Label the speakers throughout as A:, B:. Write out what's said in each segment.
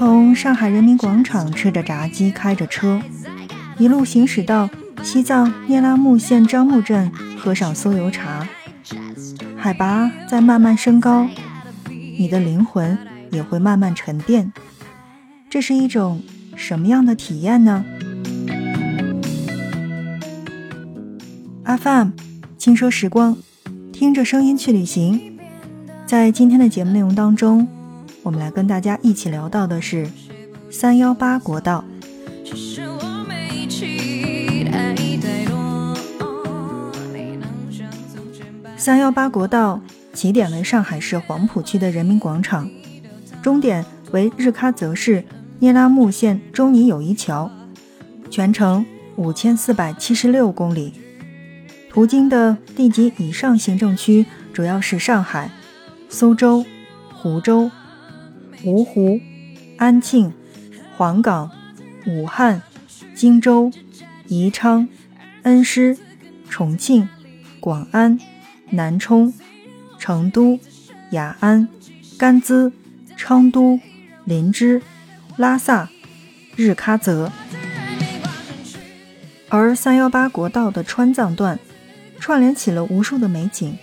A: 从上海人民广场吃着炸鸡，开着车，一路行驶到西藏聂拉木县樟木镇，喝上酥油茶，海拔在慢慢升高，你的灵魂也会慢慢沉淀。这是一种什么样的体验呢？FM 轻奢时光，听着声音去旅行。在今天的节目内容当中，我们来跟大家一起聊到的是三幺八国道。三幺八国道起点为上海市黄浦区的人民广场，终点为日喀则市。聂拉木县中尼友谊桥，全程五千四百七十六公里，途经的地级以上行政区主要是上海、苏州、湖州、芜湖、安庆、黄冈、武汉、荆州、宜昌、恩施、重庆、广安、南充、成都、雅安、甘孜、昌都、林芝。拉萨、日喀则，而三幺八国道的川藏段，串联起了无数的美景，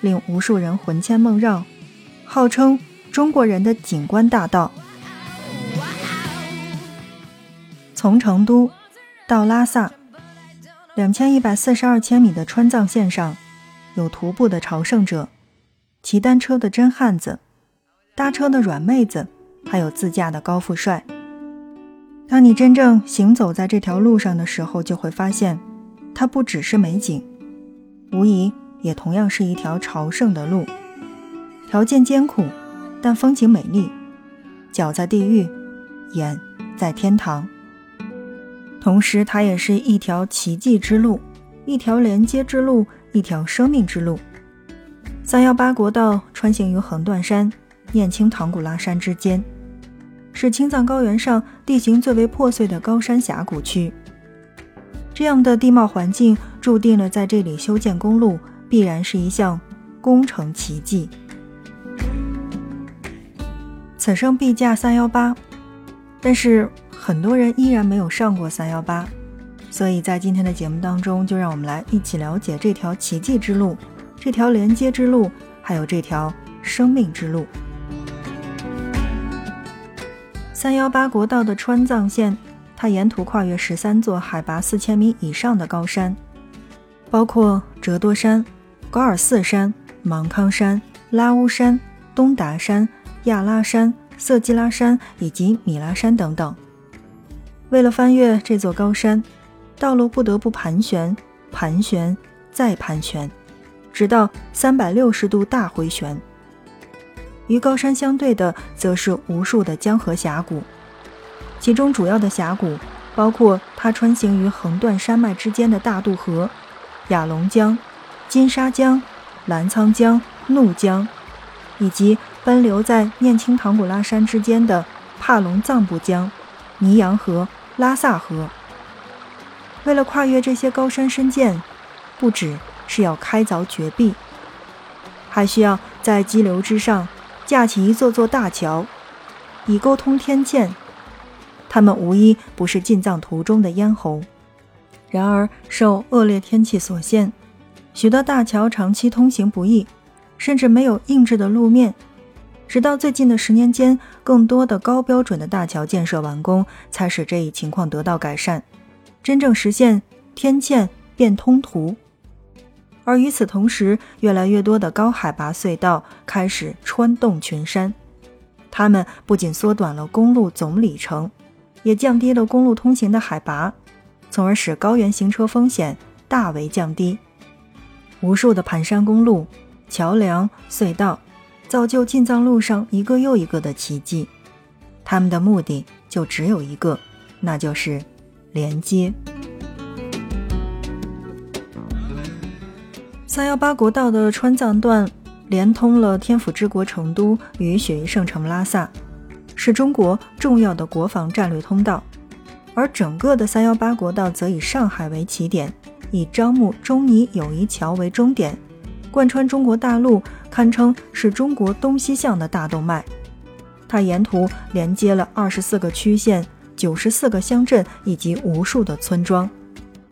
A: 令无数人魂牵梦绕，号称中国人的景观大道。从成都到拉萨，两千一百四十二千米的川藏线上，有徒步的朝圣者，骑单车的真汉子，搭车的软妹子。还有自驾的高富帅。当你真正行走在这条路上的时候，就会发现，它不只是美景，无疑也同样是一条朝圣的路。条件艰苦，但风景美丽。脚在地狱，眼在天堂。同时，它也是一条奇迹之路，一条连接之路，一条生命之路。三幺八国道穿行于横断山。念青唐古拉山之间，是青藏高原上地形最为破碎的高山峡谷区。这样的地貌环境，注定了在这里修建公路必然是一项工程奇迹。此生必驾三幺八，但是很多人依然没有上过三幺八，所以在今天的节目当中，就让我们来一起了解这条奇迹之路、这条连接之路，还有这条生命之路。三幺八国道的川藏线，它沿途跨越十三座海拔四千米以上的高山，包括折多山、高尔寺山、芒康山、拉乌山、东达山、亚拉山、色季拉山以及米拉山等等。为了翻越这座高山，道路不得不盘旋、盘旋再盘旋，直到三百六十度大回旋。与高山相对的，则是无数的江河峡谷，其中主要的峡谷包括它穿行于横断山脉之间的大渡河、雅龙江、金沙江、澜沧江、怒江，以及奔流在念青唐古拉山之间的帕隆藏布江、尼洋河、拉萨河。为了跨越这些高山深涧，不只是要开凿绝壁，还需要在激流之上。架起一座座大桥，以沟通天堑。他们无一不是进藏途中的咽喉。然而，受恶劣天气所限，许多大桥长期通行不易，甚至没有硬质的路面。直到最近的十年间，更多的高标准的大桥建设完工，才使这一情况得到改善，真正实现天堑变通途。而与此同时，越来越多的高海拔隧道开始穿洞群山，它们不仅缩短了公路总里程，也降低了公路通行的海拔，从而使高原行车风险大为降低。无数的盘山公路、桥梁、隧道，造就进藏路上一个又一个的奇迹。他们的目的就只有一个，那就是连接。三幺八国道的川藏段连通了天府之国成都与雪域圣城拉萨，是中国重要的国防战略通道。而整个的三幺八国道则以上海为起点，以樟木中尼友谊桥为终点，贯穿中国大陆，堪称是中国东西向的大动脉。它沿途连接了二十四个区县、九十四个乡镇以及无数的村庄，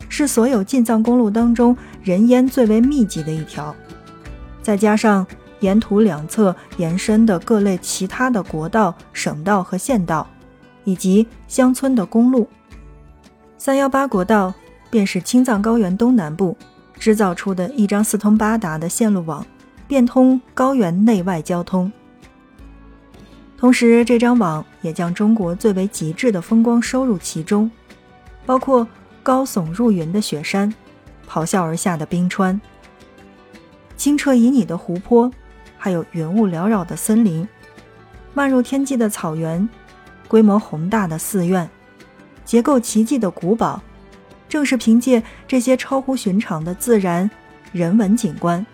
A: 是所有进藏公路当中人烟最为密集的一条。再加上沿途两侧延伸的各类其他的国道、省道和县道，以及乡村的公路，三幺八国道便是青藏高原东南部制造出的一张四通八达的线路网，变通高原内外交通。同时，这张网也将中国最为极致的风光收入其中，包括高耸入云的雪山、咆哮而下的冰川、清澈旖旎的湖泊。还有云雾缭绕的森林，漫入天际的草原，规模宏大的寺院，结构奇迹的古堡，正是凭借这些超乎寻常的自然、人文景观，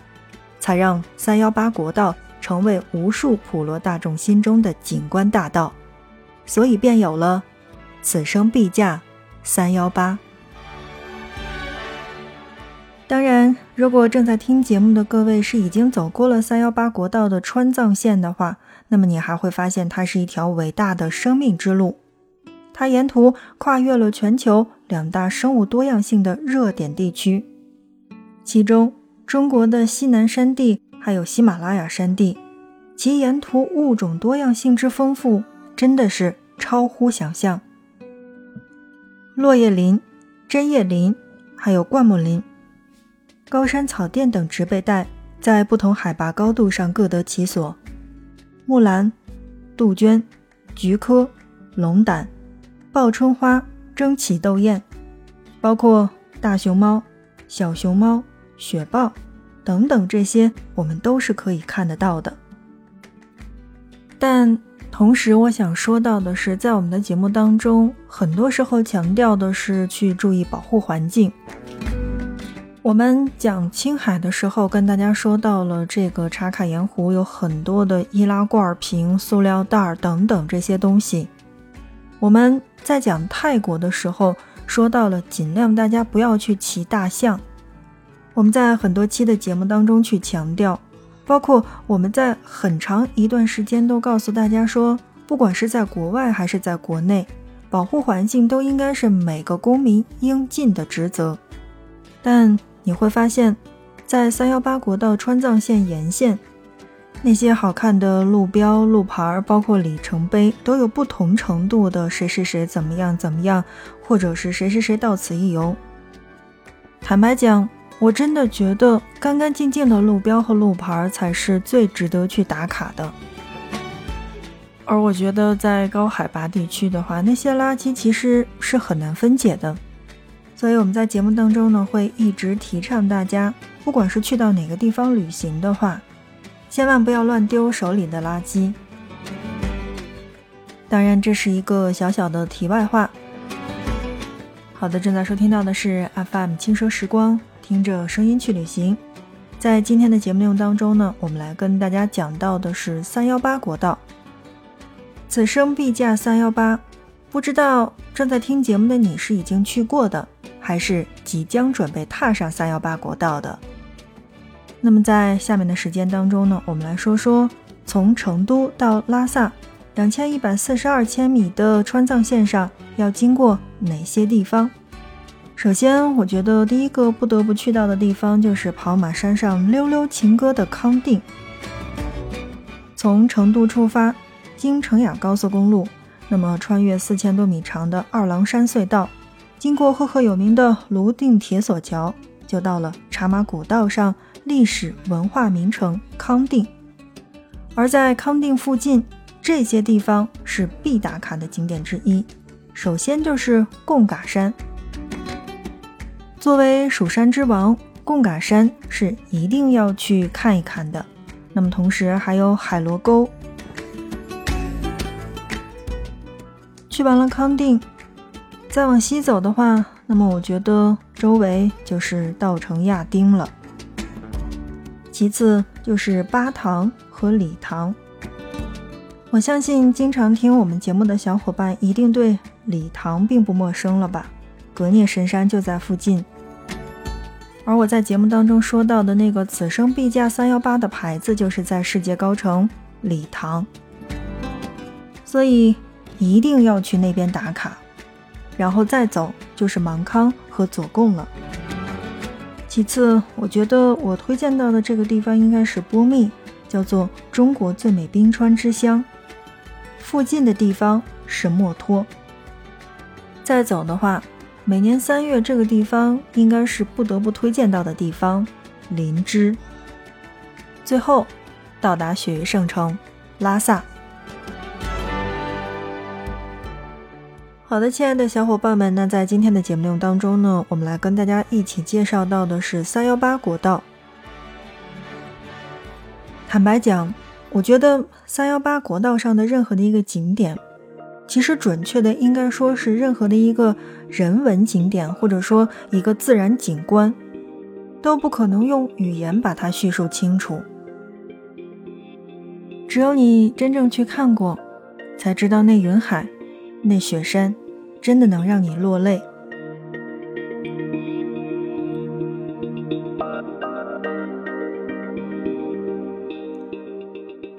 A: 才让三幺八国道成为无数普罗大众心中的景观大道，所以便有了“此生必驾三幺八”。当然，如果正在听节目的各位是已经走过了三幺八国道的川藏线的话，那么你还会发现它是一条伟大的生命之路。它沿途跨越了全球两大生物多样性的热点地区，其中中国的西南山地还有喜马拉雅山地，其沿途物种多样性之丰富，真的是超乎想象。落叶林、针叶林，还有灌木林。高山草甸等植被带在不同海拔高度上各得其所，木兰、杜鹃、菊科、龙胆、报春花、争奇斗艳，包括大熊猫、小熊猫、雪豹等等，这些我们都是可以看得到的。但同时，我想说到的是，在我们的节目当中，很多时候强调的是去注意保护环境。我们讲青海的时候，跟大家说到了这个茶卡盐湖有很多的易拉罐瓶、塑料袋等等这些东西。我们在讲泰国的时候，说到了尽量大家不要去骑大象。我们在很多期的节目当中去强调，包括我们在很长一段时间都告诉大家说，不管是在国外还是在国内，保护环境都应该是每个公民应尽的职责。但你会发现，在三幺八国道川藏线沿线，那些好看的路标、路牌，包括里程碑，都有不同程度的谁谁谁怎么样怎么样，或者是谁谁谁到此一游。坦白讲，我真的觉得干干净净的路标和路牌才是最值得去打卡的。而我觉得在高海拔地区的话，那些垃圾其实是很难分解的。所以我们在节目当中呢，会一直提倡大家，不管是去到哪个地方旅行的话，千万不要乱丢手里的垃圾。当然，这是一个小小的题外话。好的，正在收听到的是 FM 轻奢时光，听着声音去旅行。在今天的节目内容当中呢，我们来跟大家讲到的是三幺八国道。此生必驾三幺八，不知道正在听节目的你是已经去过的。还是即将准备踏上三幺八国道的。那么在下面的时间当中呢，我们来说说从成都到拉萨两千一百四十二千米的川藏线上要经过哪些地方。首先，我觉得第一个不得不去到的地方就是跑马山上溜溜情歌的康定。从成都出发，经成雅高速公路，那么穿越四千多米长的二郎山隧道。经过赫赫有名的泸定铁索桥，就到了茶马古道上历史文化名城康定。而在康定附近，这些地方是必打卡的景点之一。首先就是贡嘎山，作为蜀山之王，贡嘎山是一定要去看一看的。那么同时还有海螺沟。去完了康定。再往西走的话，那么我觉得周围就是稻城亚丁了。其次就是巴塘和理塘。我相信经常听我们节目的小伙伴一定对理塘并不陌生了吧？格聂神山就在附近。而我在节目当中说到的那个“此生必驾三幺八”的牌子，就是在世界高城理塘。所以一定要去那边打卡，然后再走就是芒康和左贡了。其次，我觉得我推荐到的这个地方应该是波密，叫做中国最美冰川之乡。附近的地方是墨脱。再走的话，每年三月这个地方应该是不得不推荐到的地方——林芝。最后，到达雪域圣城拉萨。好的，亲爱的小伙伴们，那在今天的节目内容当中呢，我们来跟大家一起介绍到的是三幺八国道。坦白讲，我觉得三幺八国道上的任何的一个景点，其实准确的应该说是任何的一个人文景点，或者说一个自然景观，都不可能用语言把它叙述清楚。只有你真正去看过，才知道那云海。那雪山真的能让你落泪。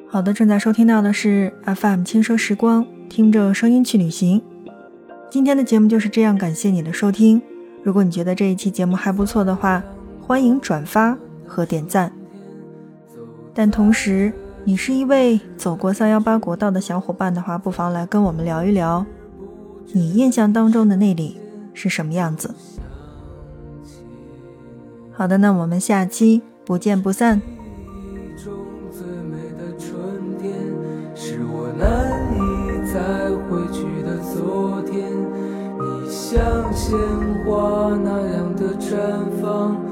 A: 好的，正在收听到的是 FM 轻奢时光，听着声音去旅行。今天的节目就是这样，感谢你的收听。如果你觉得这一期节目还不错的话，欢迎转发和点赞。但同时，你是一位走过三幺八国道的小伙伴的话，不妨来跟我们聊一聊。你印象当中的那里是什么样子？好的，那我们下期不见不散。像鲜花那样的绽放。